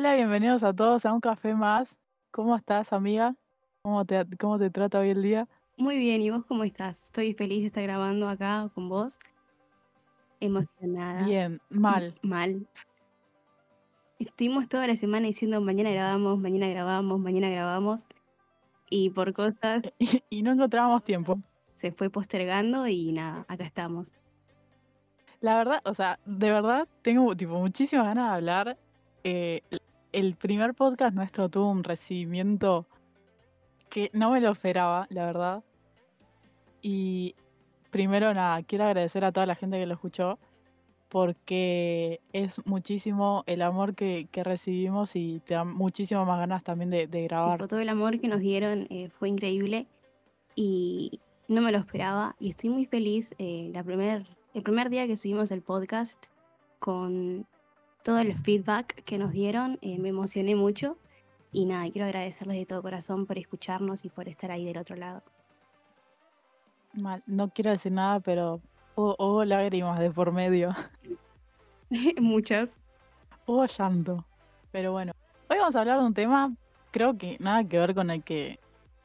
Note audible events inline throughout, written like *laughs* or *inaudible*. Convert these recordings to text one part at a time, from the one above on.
Hola, bienvenidos a todos a un café más. ¿Cómo estás, amiga? ¿Cómo te, cómo te trata hoy el día? Muy bien, ¿y vos cómo estás? Estoy feliz de estar grabando acá con vos. Emocionada. Bien, mal. Mal. Estuvimos toda la semana diciendo mañana grabamos, mañana grabamos, mañana grabamos. Y por cosas *laughs* Y, no encontrábamos tiempo. se fue postergando y nada, acá estamos. La verdad, o sea, de verdad tengo tipo muchísimas ganas de hablar. Eh, el- primer podcast nuestro tuvo un recibimiento que no me lo esperaba, la verdad. Y primero nada, quiero agradecer a toda la gente que lo escuchó porque es muchísimo el amor que, que recibimos y te da muchísimas más ganas también de, grabar. Todo el amor que nos dieron eh, fue increíble y no me lo esperaba. Y estoy muy feliz. eh, la primer, el primer día que subimos el podcast con todo el feedback que nos dieron, eh, me emocioné mucho. Y nada, quiero agradecerles de todo corazón por escucharnos y por estar ahí del otro lado. Mal, no quiero decir nada, pero hubo, lágrimas de por medio, *laughs* Muchas. hubo llanto. Pero bueno, hoy vamos a hablar de un tema, creo que nada que ver con el que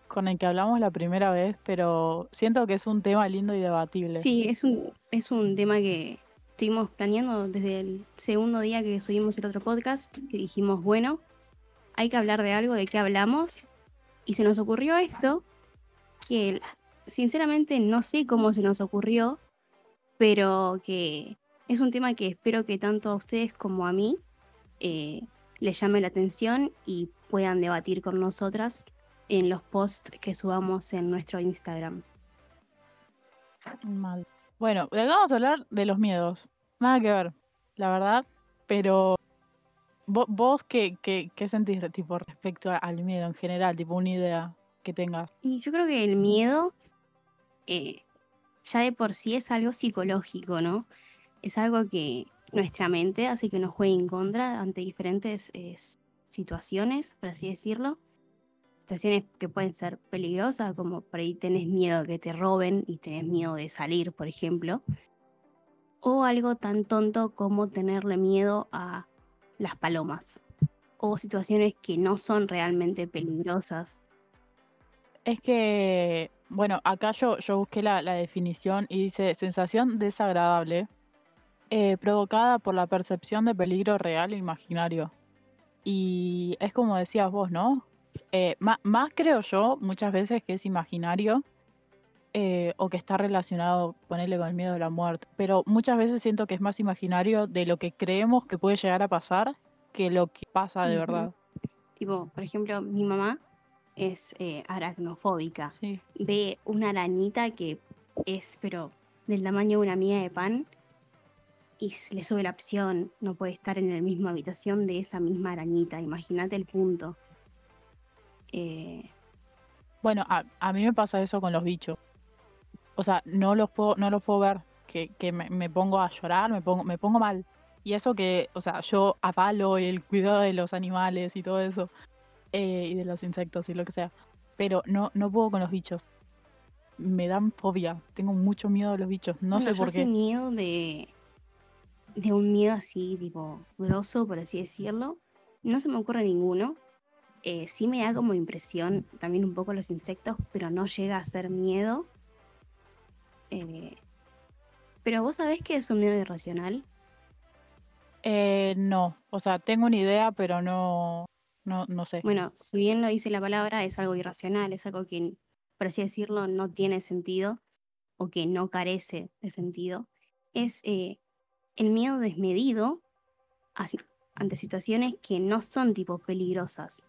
con el que hablamos la primera vez, pero siento que es un tema lindo y debatible. Sí, es un, es un tema que estuvimos planeando desde el segundo día que subimos el otro podcast, que dijimos, bueno, hay que hablar de algo, de qué hablamos, y se nos ocurrió esto, que sinceramente no sé cómo se nos ocurrió, pero que es un tema que espero que tanto a ustedes como a mí eh, les llame la atención y puedan debatir con nosotras en los posts que subamos en nuestro Instagram. Mal. Bueno, vamos a hablar de los miedos. Nada que ver, la verdad, pero vo- vos, qué, qué, qué sentís tipo respecto al miedo en general, tipo una idea que tengas. Y yo creo que el miedo eh, ya de por sí es algo psicológico, ¿no? Es algo que nuestra mente hace que nos juegue en contra ante diferentes eh, situaciones, por así decirlo. Situaciones que pueden ser peligrosas, como por ahí tenés miedo de que te roben y tenés miedo de salir, por ejemplo. O algo tan tonto como tenerle miedo a las palomas. O situaciones que no son realmente peligrosas, Es que, bueno, acá yo, yo busqué la, la definición y dice sensación desagradable eh, provocada por la percepción de peligro real e imaginario. Y es como decías vos, ¿no? Eh, ma- más creo yo muchas veces que es imaginario eh, o que está relacionado, ponerle con el miedo a la muerte. Pero muchas veces siento que es más imaginario de lo que creemos que puede llegar a pasar que lo que pasa de verdad. Tipo, por ejemplo, mi mamá es eh, aracnofóbica. Sí. Ve una arañita que es, pero del tamaño de una miga de pan y le sube la opción. No puede estar en la misma habitación de esa misma arañita. Imagínate el punto. Eh, Bueno, a, a mí me pasa eso con los bichos. O sea, no los puedo, no los puedo ver. Que, que me, me pongo a llorar, me pongo, me pongo mal. Y eso que, o sea, yo avalo el cuidado de los animales y todo eso. eh, y de los insectos y lo que sea. Pero no, no puedo con los bichos. Me dan fobia. Tengo mucho miedo de los bichos. No bueno, sé por qué. miedo de, de un miedo así, tipo, grosso, por así decirlo. No se me ocurre ninguno. Eh, sí me da como impresión también un poco los insectos, pero no llega a ser miedo. Eh, pero vos sabés que es un miedo irracional. Eh, no. O sea, tengo una idea, pero no, no, no sé. Bueno, si bien lo dice la palabra, es algo irracional, es algo que, por así decirlo, no tiene sentido o que no carece de sentido. Es eh, el miedo desmedido ante situaciones que no son tipo peligrosas,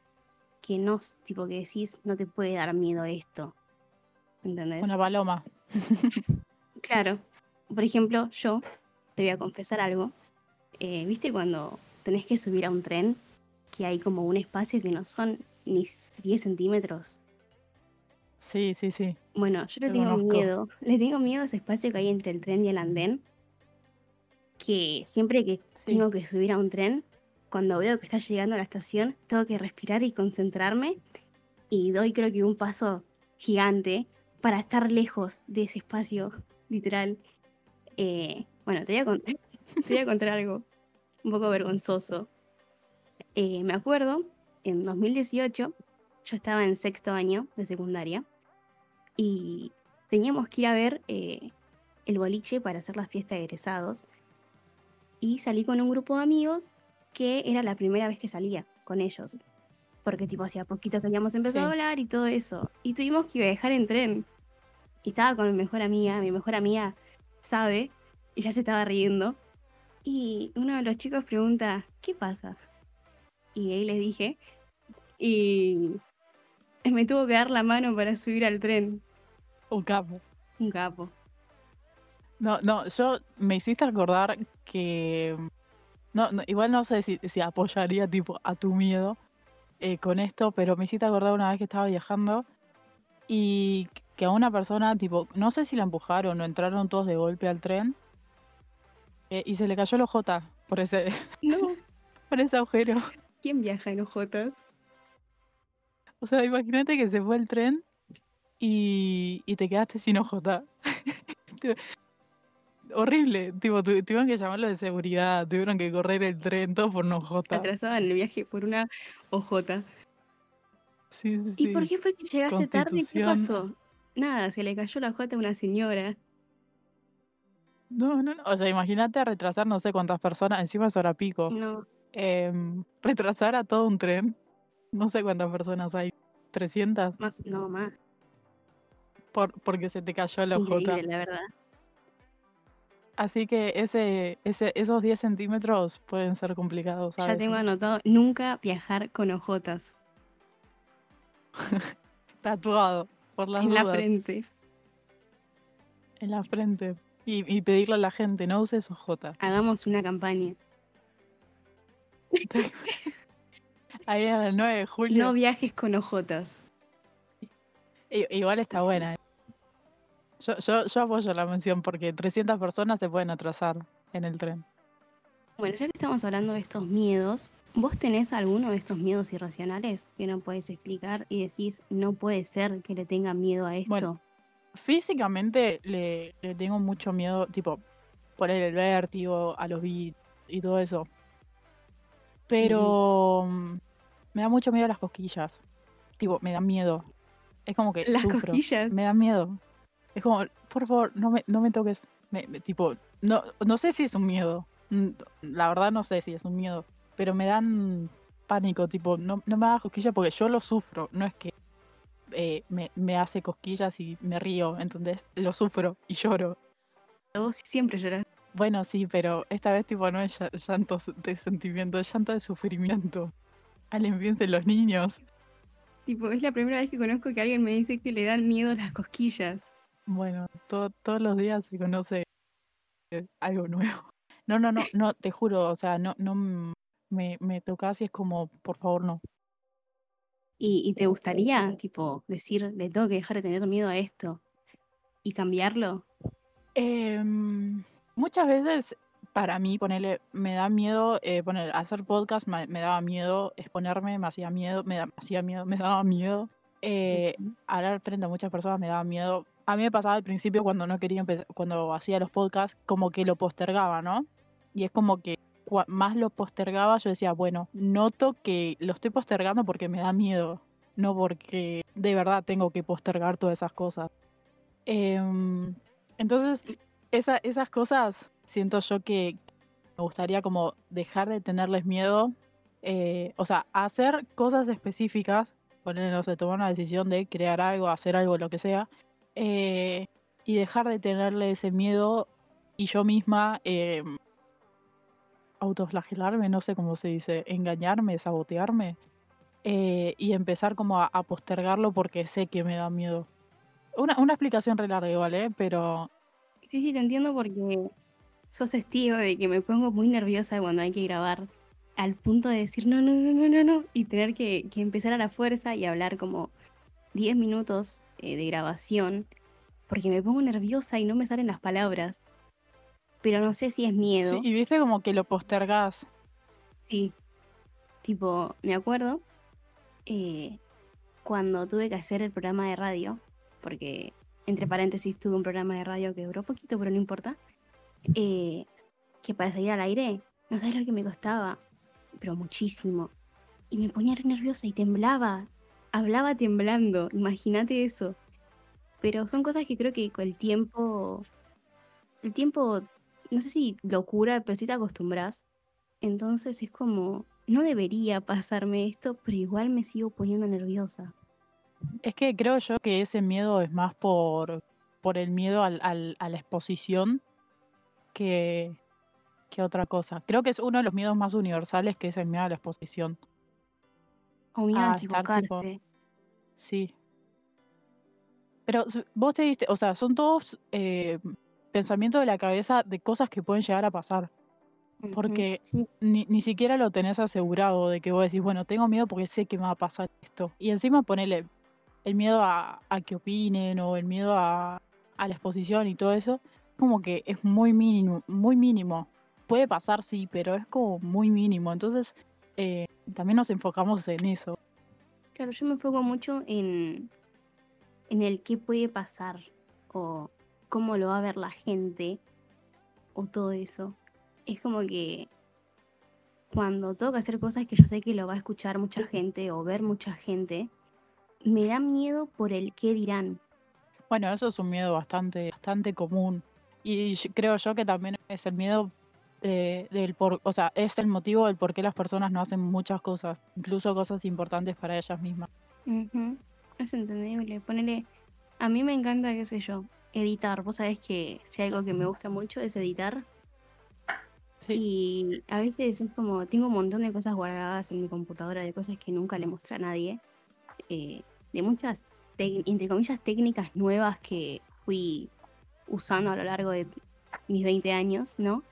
que no, tipo que decís, no te puede dar miedo esto. ¿Entendés? Una paloma. *laughs* Claro. Por ejemplo, yo te voy a confesar algo. Eh, ¿Viste cuando tenés que subir a un tren que hay como un espacio que no son ni 10 centímetros? Sí, sí, sí. Bueno, yo le tengo conozco. miedo. Le tengo miedo a ese espacio que hay entre el tren y el andén. Que siempre que Sí. tengo que subir a un tren, cuando veo que está llegando a la estación, tengo que respirar y concentrarme. Y doy creo que un paso gigante para estar lejos de ese espacio, literal. Eh, bueno, te voy, a con- *laughs* te voy a contar algo un poco vergonzoso. Eh, me acuerdo, en 2018, yo estaba en sexto año de secundaria y teníamos que ir a ver eh, el boliche para hacer la fiesta de egresados. Y salí con un grupo de amigos que era la primera vez que salía con ellos. Porque tipo hacía poquito que habíamos empezado a hablar y todo eso. Y tuvimos que viajar en tren. Y estaba con mi mejor amiga, mi mejor amiga sabe, y ya se estaba riendo. Y uno de los chicos pregunta, ¿qué pasa? Y ahí les dije, y *laughs* me tuvo que dar la mano para subir al tren. Un capo. Un capo. No, no, yo me hiciste acordar que. No, igual no sé si, si apoyaría tipo a tu miedo eh, con esto, pero me hiciste acordar una vez que estaba viajando y que a una persona, tipo, no sé si la empujaron o entraron todos de golpe al tren eh, y se le cayó el OJ por ese, No, *laughs* por ese agujero. ¿quién viaja en ojotas? O sea, imagínate que se fue el tren y, y te quedaste sin OJ. *laughs* Horrible, tipo, tu- tuvieron que llamarlo de seguridad, tuvieron que correr el tren, todo por una OJ. Atrasaban el viaje por una ojota. Sí, sí, ¿Y por qué fue que llegaste tarde? ¿Qué pasó? Nada, se le cayó la ojota a una señora. No, no, no. O sea, imagínate retrasar no sé cuántas personas, encima es hora pico. No, Em, retrasar a todo un tren. No sé cuántas personas hay. 300 más, no, más. por, porque se te cayó la OJ. La verdad. Así que ese, ese, esos 10 centímetros pueden ser complicados. Ya ¿sabes? tengo anotado nunca viajar con ojotas *laughs* Tatuado, por las en la dudas, frente. en la frente. Y, y pedirle a la gente, no uses OJ. Hagamos una campaña. *laughs* Ahí en el 9 de julio. No viajes con ojotas. Igual está buena. Yo, yo, yo apoyo la mención porque 300 personas se pueden atrasar en el tren. Bueno, ya que estamos hablando de estos miedos, ¿vos tenés alguno de estos miedos irracionales que no puedes explicar y decís, no puede ser que le tenga miedo a esto? Bueno, Físicamente le, le tengo mucho miedo, tipo, por el vértigo, a los beats y todo eso. Pero mm, me da mucho miedo las cosquillas. Tipo, me da miedo. Es como que Las sufro. cosquillas. Me da miedo. Es como, por favor, no me, no me toques. Me- me- tipo, no, no sé si es un miedo. Mm, La verdad no sé si es un miedo. Pero me dan pánico, tipo, no, no me hagas cosquillas porque yo lo sufro. No es que eh, me, me hace cosquillas y me río, ¿entendés? Lo sufro y lloro. Vos siempre llorás. Bueno, sí, pero esta vez tipo no es lla- llanto de sentimiento, es llanto de sufrimiento. *laughs* Alguien piensa en los niños. Tipo, es la primera vez que conozco que alguien me dice que le dan miedo las cosquillas. Bueno, to- todos los días se conoce algo nuevo. *laughs* No, no, no, no, te juro, o sea, no, no me, me tocas y es como, por favor, no. ¿Y, y te gustaría, tipo, decir, le tengo que dejar de tener miedo a esto y cambiarlo? Em, muchas veces para mí, ponerle, me da miedo, eh, poner, hacer podcast me, me daba miedo, exponerme me hacía miedo, me, da- me hacía miedo, me daba miedo. eh, hablar frente a muchas personas me daba miedo. A mí me pasaba al principio cuando no quería cuando hacía los podcasts, como que lo postergaba, ¿no? Y es como que más lo postergaba, yo decía, bueno, noto que lo estoy postergando porque me da miedo, no porque de verdad tengo que postergar todas esas cosas. Em, entonces, esa- esas cosas siento yo que me gustaría como dejar de tenerles miedo, eh, o sea, hacer cosas específicas, poner, no sé, tomar una decisión de crear algo, hacer algo, lo que sea, eh, y dejar de tenerle ese miedo y yo misma eh, autoflagelarme, no sé cómo se dice, engañarme, sabotearme, eh, y empezar como a, postergarlo porque sé que me da miedo. Una, una explicación re larga igual. Pero Sí, sí, te entiendo porque sos testigo de que me pongo muy nerviosa cuando hay que grabar, al punto de decir no, no, no, no, no, no, y tener que, que empezar a la fuerza y hablar como 10 minutos eh, de grabación, porque me pongo nerviosa y no me salen las palabras. Pero no sé si es miedo. sí, y viste como que lo postergás. Sí. Tipo, me acuerdo eh, cuando tuve que hacer el programa de radio, porque entre paréntesis tuve un programa de radio que duró poquito, pero no importa, eh, que para salir al aire, no sabes lo que me costaba. pero muchísimo. Y me ponía re nerviosa y temblaba. Hablaba temblando, imagínate eso. Pero son cosas que creo que con el tiempo, el tiempo, no sé si locura, pero si te acostumbras. Entonces es como, no debería pasarme esto, pero igual me sigo poniendo nerviosa. Es que creo yo que ese miedo es más por, por el miedo al, al- a la exposición que, que otra cosa. Creo que es uno de los miedos más universales que es el miedo a la exposición. O miedo a A estar tipo. Sí. Pero vos te diste, o sea, son todos eh, pensamientos de la cabeza de cosas que pueden llegar a pasar. Porque Sí, ni, ni siquiera lo tenés asegurado de que vos decís, bueno, tengo miedo porque sé que me va a pasar esto. Y encima ponele el miedo a, a que opinen o el miedo a, a la exposición y todo eso, como que es muy mínimo, muy mínimo. Puede pasar, sí, pero es como muy mínimo. Entonces, eh, también nos enfocamos en eso. Claro, yo me enfoco mucho en, en el qué puede pasar o cómo lo va a ver la gente o todo eso. Es como que cuando tengo que hacer cosas que yo sé que lo va a escuchar mucha gente o ver mucha gente, me da miedo por el qué dirán. Bueno, eso es un miedo bastante, bastante común. Y creo yo que también es el miedo de- del por, o sea, es el motivo del por qué las personas no hacen muchas cosas, incluso cosas importantes para ellas mismas. Es entendible. Ponele, a mí me encanta, qué sé yo, editar. Vos sabés que si algo que me gusta mucho es editar. Sí, Y a veces es como, tengo un montón de cosas guardadas en mi computadora, de cosas que nunca le mostré a nadie, eh, de muchas, entre comillas, técnicas nuevas que fui usando a lo largo de mis 20 años, ¿no?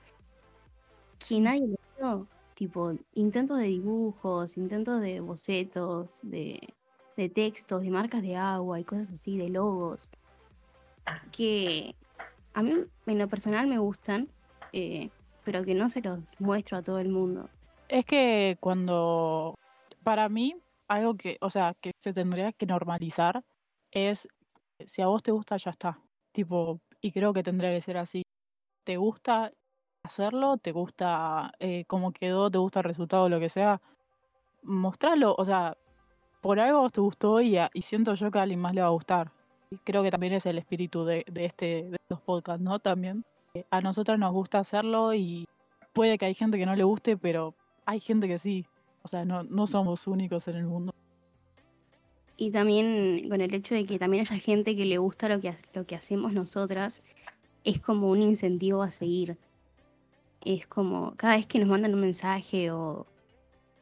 Que nadie lo vio, tipo, intentos de dibujos, intentos de bocetos, de, de textos, de marcas de agua y cosas así, de logos, que a mí en lo personal me gustan, eh, pero que no se los muestro a todo el mundo. Es que cuando, para mí, algo que, o sea, que se tendría que normalizar es, si a vos te gusta, ya está. Tipo, y creo que tendría que ser así. ¿Te gusta hacerlo? ¿Te gusta eh, cómo quedó? ¿Te gusta el resultado? Lo que sea. Mostralo, o sea, por algo te gustó y, y siento yo que a alguien más le va a gustar. Y creo que también es el espíritu de, este, de estos podcasts, ¿no? También. Eh, A nosotras nos gusta hacerlo y puede que hay gente que no le guste, pero hay gente que sí. O sea, no, somos únicos en el mundo. Y también con el hecho de que también haya gente que le gusta lo que, lo que hacemos nosotras, es como un incentivo a seguir. Es como cada vez que nos mandan un mensaje o,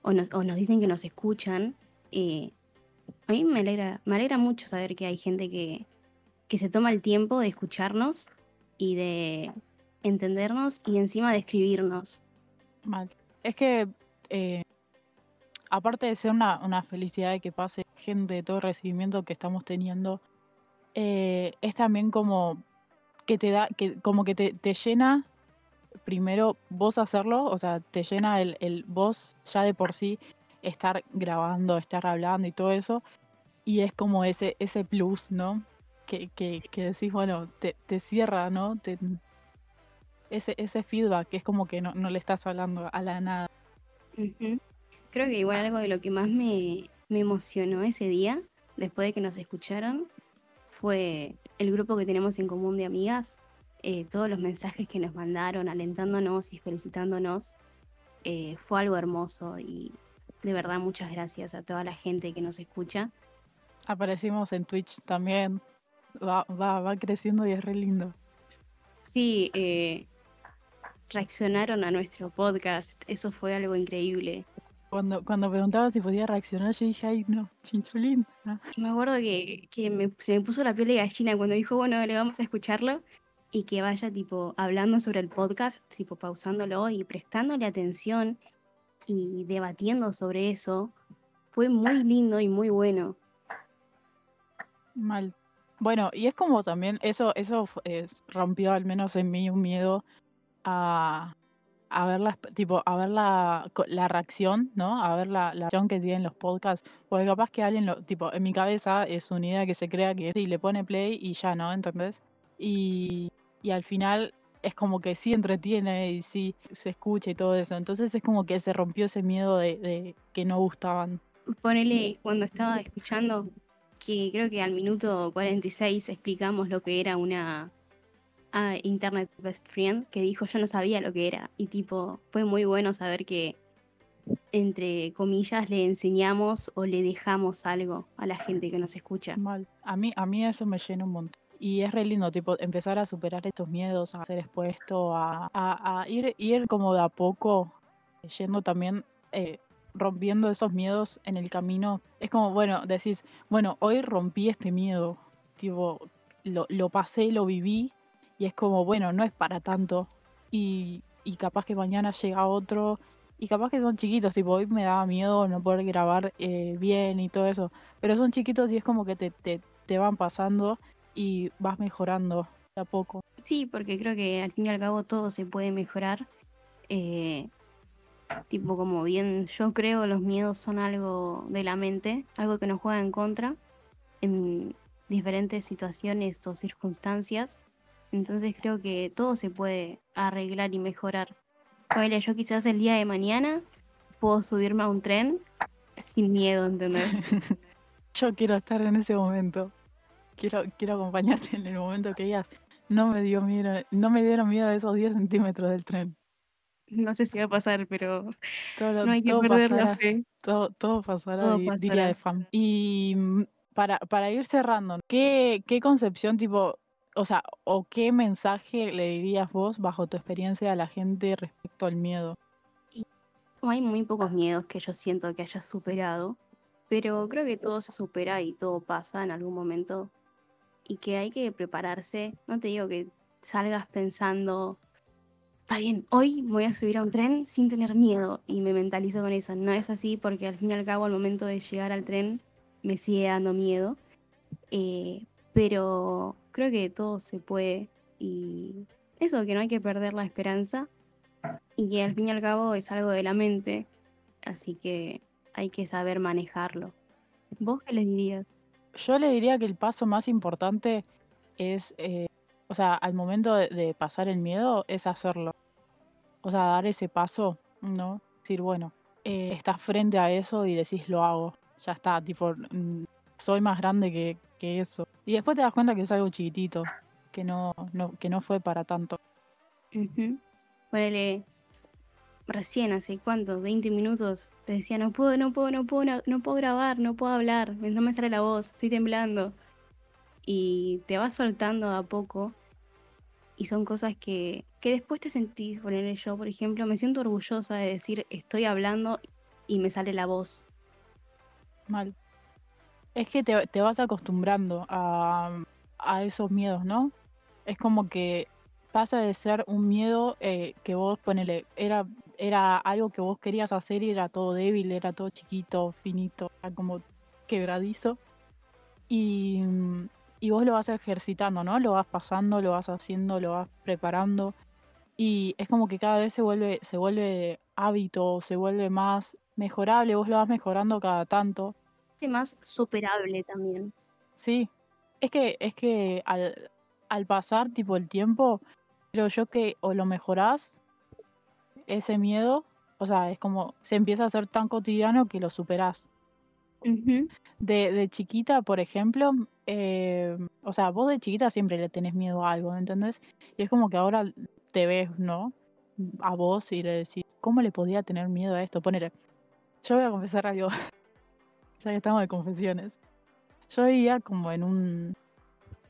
o, nos, o nos dicen que nos escuchan, eh, a mí me alegra, me alegra mucho saber que hay gente que, que se toma el tiempo de escucharnos y de entendernos y encima de escribirnos. Es que, eh, aparte de ser una, una felicidad de que pase gente de todo el recibimiento que estamos teniendo, eh, es también como que te da, que como que te, te llena primero vos hacerlo, o sea, te llena el, el vos ya de por sí estar grabando, estar hablando y todo eso, y es como ese, ese plus, ¿no? Que, que, que decís, bueno, te, te cierra, ¿no? Te, ese, ese feedback, que es como que no, no le estás hablando a la nada. Creo que igual algo de lo que más me, me emocionó ese día, después de que nos escucharon, fue el grupo que tenemos en común de amigas, eh, todos los mensajes que nos mandaron alentándonos y felicitándonos, eh, fue algo hermoso y de verdad muchas gracias a toda la gente que nos escucha. Aparecimos en Twitch también. Va, va, va creciendo y es re lindo. Sí, eh, reaccionaron a nuestro podcast, eso fue algo increíble. Cuando, cuando preguntaba si podía reaccionar, yo dije, ay, no, chincholín. Me acuerdo que, que me- se me puso la piel de gallina cuando dijo, bueno, le vamos a escucharlo y que vaya tipo hablando sobre el podcast, tipo pausándolo y prestándole atención y debatiendo sobre eso. Fue muy lindo y muy bueno. Mal. Bueno, y es como también, eso, eso rompió al menos en mí un miedo a, a ver la, tipo, a ver la, la reacción, ¿no? A ver la, la reacción que tienen los podcasts. Porque capaz que alguien lo, tipo, en mi cabeza es una idea que se crea que y le pone play y ya, ¿no? ¿Entendés? Y, y al final es como que sí entretiene y sí se escucha y todo eso. Entonces es como que se rompió ese miedo de, de que no gustaban. Ponele, cuando estaba escuchando, que creo que al minuto 46 explicamos lo que era una ah, Internet Best Friend, que dijo yo no sabía lo que era. Y tipo, fue muy bueno saber que, entre comillas, le enseñamos o le dejamos algo a la gente que nos escucha. Mal. A mí, a mí eso me llena un montón. Y es re lindo, tipo, empezar a superar estos miedos, a ser expuesto, a, a- ir, ir como de a poco, yendo también, eh, rompiendo esos miedos en el camino. Es como, bueno, decís, bueno, hoy rompí este miedo, tipo, lo, lo pasé, lo viví, y es como, bueno, no es para tanto. Y, y capaz que mañana llega otro, y capaz que son chiquitos, tipo, hoy me daba miedo no poder grabar eh, bien y todo eso, pero son chiquitos y es como que te, te, te van pasando y vas mejorando de a poco. Sí, porque creo que al fin y al cabo todo se puede mejorar. eh, tipo, como bien yo creo, los miedos son algo de la mente, algo que nos juega en contra en diferentes situaciones o circunstancias. Entonces creo que todo se puede arreglar y mejorar. Ponele, yo quizás el día de mañana puedo subirme a un tren sin miedo, ¿entendés? *laughs* Yo quiero estar en ese momento. Quiero, quiero acompañarte en el momento que digas, no me dio miedo, no me dieron miedo esos 10 centímetros del tren. No sé si va a pasar, pero Todo, no hay que todo perder la pasará, fe. todo, todo pasará, Todo diría de fan. Y mm, para, para ir cerrando, ¿qué, qué concepción tipo, o sea, o qué mensaje le dirías vos bajo tu experiencia a la gente respecto al miedo? Hay muy pocos miedos que yo siento que haya superado, pero creo que todo se supera y todo pasa en algún momento y que hay que prepararse. No te digo que salgas pensando, está bien, hoy voy a subir a un tren sin tener miedo y me mentalizo con eso. No es así porque al fin y al cabo al momento de llegar al tren me sigue dando miedo, eh, pero creo que todo se puede y eso, que no hay que perder la esperanza y que al fin y al cabo es algo de la mente, así que hay que saber manejarlo. ¿Vos qué les dirías? Yo le diría que el paso más importante es, eh, o sea, al momento de, pasar el miedo, es hacerlo. O sea, dar ese paso, ¿no? Decir, bueno, eh, estás frente a eso y decís, lo hago. Ya está, tipo, soy más grande que, que eso. Y después te das cuenta que es algo chiquitito, que no, no, que no fue para tanto. Ujú. Ponele, recién hace cuánto, 20 minutos, te decía, no puedo, no puedo, no puedo, no, puedo grabar, no puedo hablar, no me sale la voz, estoy temblando. Y te vas soltando a poco. Y son cosas que, que después te sentís, ponele yo, por ejemplo, me siento orgullosa de decir, estoy hablando y me sale la voz. Mal. Es que te, te vas acostumbrando a, a esos miedos, ¿no? Es como que pasa de ser un miedo eh, que vos, ponele, era, era algo que vos querías hacer y era todo débil, era todo chiquito, finito, era como quebradizo. Y, y vos lo vas ejercitando, ¿no? Lo vas pasando, lo vas haciendo, lo vas preparando. Y es como que cada vez se vuelve, se vuelve hábito, se vuelve más mejorable, vos lo vas mejorando cada tanto. Hace más superable también. Sí, es que, es que al, al pasar tipo el tiempo, creo yo que o lo mejorás, ese miedo, o sea, es como se empieza a hacer tan cotidiano que lo superás. Ujú. De, de chiquita, por ejemplo, eh, o sea, vos de chiquita siempre le tenés miedo a algo, ¿entendés? Y es como que ahora te ves, ¿no? A vos y le decís, ¿cómo le podía tener miedo a esto? Ponele, yo voy a confesar algo, *laughs* ya que estamos de confesiones. Yo vivía como en un,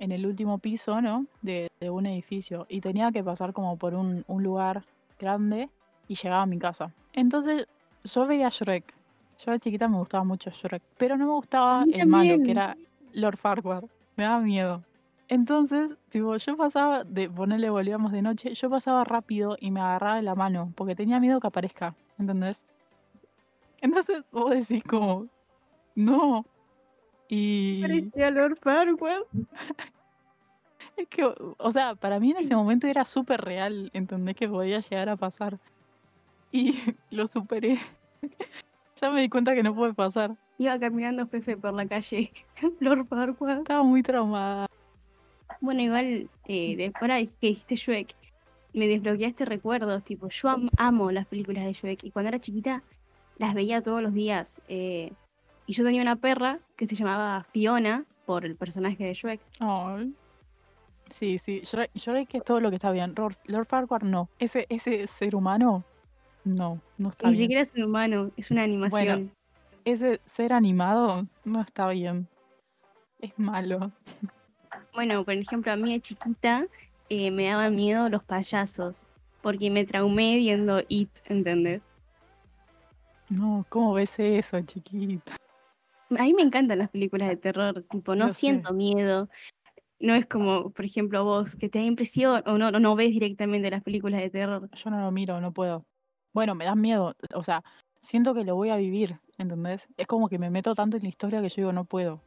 en el último piso, ¿no? De, de un edificio y tenía que pasar como por un, un lugar grande y llegaba a mi casa. Entonces yo veía Shrek. Yo de chiquita me gustaba mucho Shrek, pero no me gustaba el malo, que era Lord Farquaad. Me daba miedo. Entonces, tipo, yo pasaba de ponerle volvíamos de noche, yo pasaba rápido y me agarraba de la mano, porque tenía miedo que aparezca, ¿entendés? Entonces vos decís como, no. Y Parecía Lord Farquaad. *laughs* es *laughs* que, o sea, para mí en ese momento era súper real, ¿entendés? Que podía llegar a pasar. Y *laughs* lo superé. *laughs* ya me di cuenta que no puede pasar. Iba caminando Fefe por la calle. Lord Farquaad. Estaba muy traumada. Bueno, igual, eh, después ahora que dijiste Shrek, me desbloqueaste recuerdos, tipo, yo am- amo las películas de Shrek y cuando era chiquita las veía todos los días. eh, y yo tenía una perra que se llamaba Fiona por el personaje de Shrek. Ay. Sí, sí, Shrek, Shrek es todo lo que está bien. Lord, Lord Farquaad no. Ese, ese ser humano, no, no está Ni bien. siquiera es un humano, es una animación. Ese ser animado no está bien. Es malo. Bueno, por ejemplo, a mí de chiquita eh, me daban miedo los payasos, porque me traumé viendo It, ¿entendés? No, ¿cómo ves eso, chiquita? A mí me encantan las películas de terror, tipo, no sé. siento miedo. No es como, por ejemplo, vos, que te da impresión o no, no, no ves directamente las películas de terror. Yo no lo miro, no puedo. Bueno, me da miedo. O sea, siento que lo voy a vivir, ¿entendés? Es como que me meto tanto en la historia que yo digo, no puedo.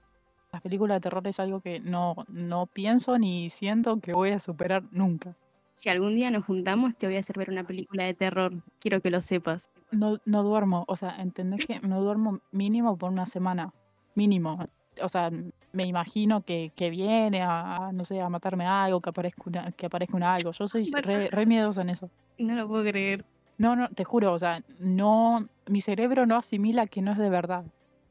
Las películas de terror es algo que no, no pienso ni siento que voy a superar nunca. Si algún día nos juntamos, te voy a hacer ver una película de terror. Quiero que lo sepas. No, no duermo, o sea, ¿entendés que no duermo mínimo por una semana? Mínimo. O sea, me imagino que, que viene a, a, no sé, a matarme algo, que aparezca una, que aparezca algo. Yo soy re, re miedosa en eso. No lo puedo creer. No, no, te juro, o sea, no, mi cerebro no asimila que no es de verdad.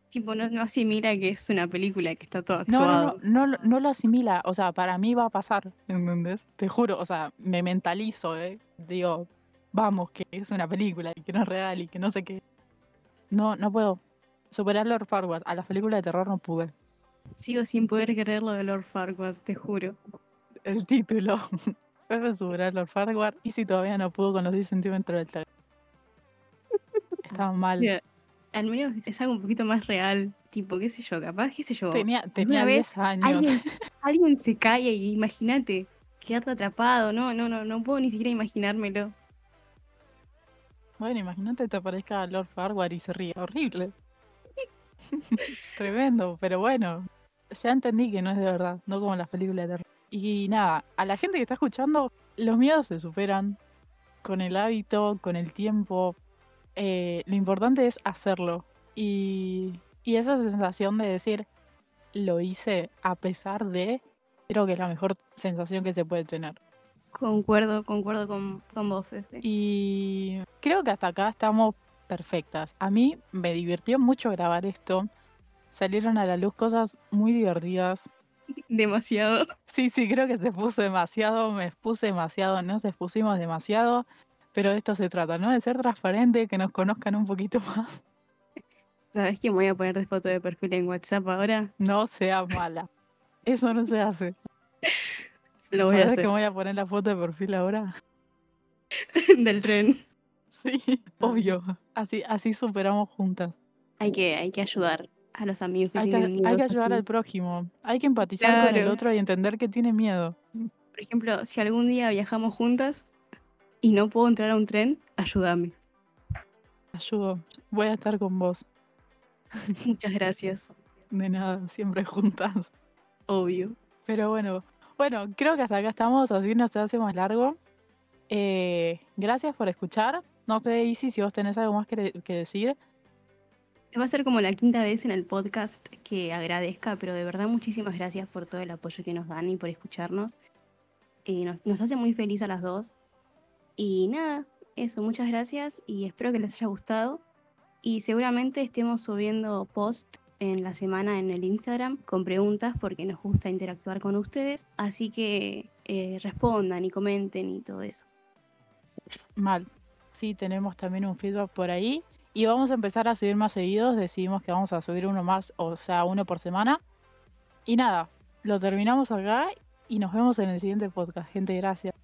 Tipo, no, no asimila que es una película, que está todo No, actuado. no, no, no, no lo asimila, o sea, para mí va a pasar, ¿entendés? Te juro, o sea, me mentalizo, ¿eh? Digo, vamos, que es una película y que no es real y que no sé qué. No, no puedo. Superar Lord Farquaad. A las películas de terror no pude. Sigo sin poder creer lo de Lord Farquaad, te juro. El título. *laughs* Fue superar Lord Farquaad y si todavía no pudo con los 10 centímetros del tren. Estaba mal. Al menos es algo un poquito más real. Tipo, qué sé yo, capaz, qué sé yo. Tenía, tenía Una vez 10 años. Alguien, *laughs* alguien se cae y imagínate, quedarte atrapado. No, no, no, no puedo ni siquiera imaginármelo. Bueno, imagínate te aparezca Lord Farquaad y se ríe. Horrible. *laughs* Tremendo, pero bueno. Ya entendí que no es de verdad, no como las películas de terror. Y nada, a la gente que está escuchando, los miedos se superan con el hábito, con el tiempo. Eh, lo importante es hacerlo. Y, y esa sensación de decir, lo hice a pesar de, creo que es la mejor sensación que se puede tener. Concuerdo, concuerdo con, con vos. Y creo que hasta acá estamos perfectas. A mí me divirtió mucho grabar esto. Salieron a la luz cosas muy divertidas. Demasiado. Sí, sí, creo que se puso demasiado, me expuse demasiado, nos expusimos demasiado. Pero de esto se trata, ¿no? De ser transparente, que nos conozcan un poquito más. ¿Sabes que me voy a poner de foto de perfil en WhatsApp ahora? No sea mala. Eso no se hace. Lo voy a ¿Sabes hacer. que voy a poner la foto de perfil ahora? *laughs* Del tren. Sí, obvio. Así, así superamos juntas. Hay que, hay que ayudar a los amigos que Hay que, tienen miedo. hay que ayudar al prójimo. Hay que empatizar con el Claro. otro y entender que tiene miedo. Por ejemplo, si algún día viajamos juntas y no puedo entrar a un tren, ayúdame. Ayudo. Voy a estar con vos. *laughs* Muchas gracias. De nada, siempre juntas. Obvio. Pero bueno, bueno, creo que hasta acá estamos, así no se hace más largo. Eh, gracias por escuchar. No sé, Isi, si vos tenés algo más que, que decir. Va a ser como la quinta vez en el podcast que agradezca, pero de verdad muchísimas gracias por todo el apoyo que nos dan y por escucharnos. Eh, nos, hace muy feliz a las dos. Y nada, eso, muchas gracias y espero que les haya gustado. Y seguramente estemos subiendo post en la semana en el Instagram con preguntas porque nos gusta interactuar con ustedes. Así que eh, respondan y comenten y todo eso. Mal. Sí, tenemos también un feedback por ahí. Y vamos a empezar a subir más seguidos. Decidimos que vamos a subir uno más, o sea, uno por semana. Y nada, lo terminamos acá y nos vemos en el siguiente podcast. Gente, gracias.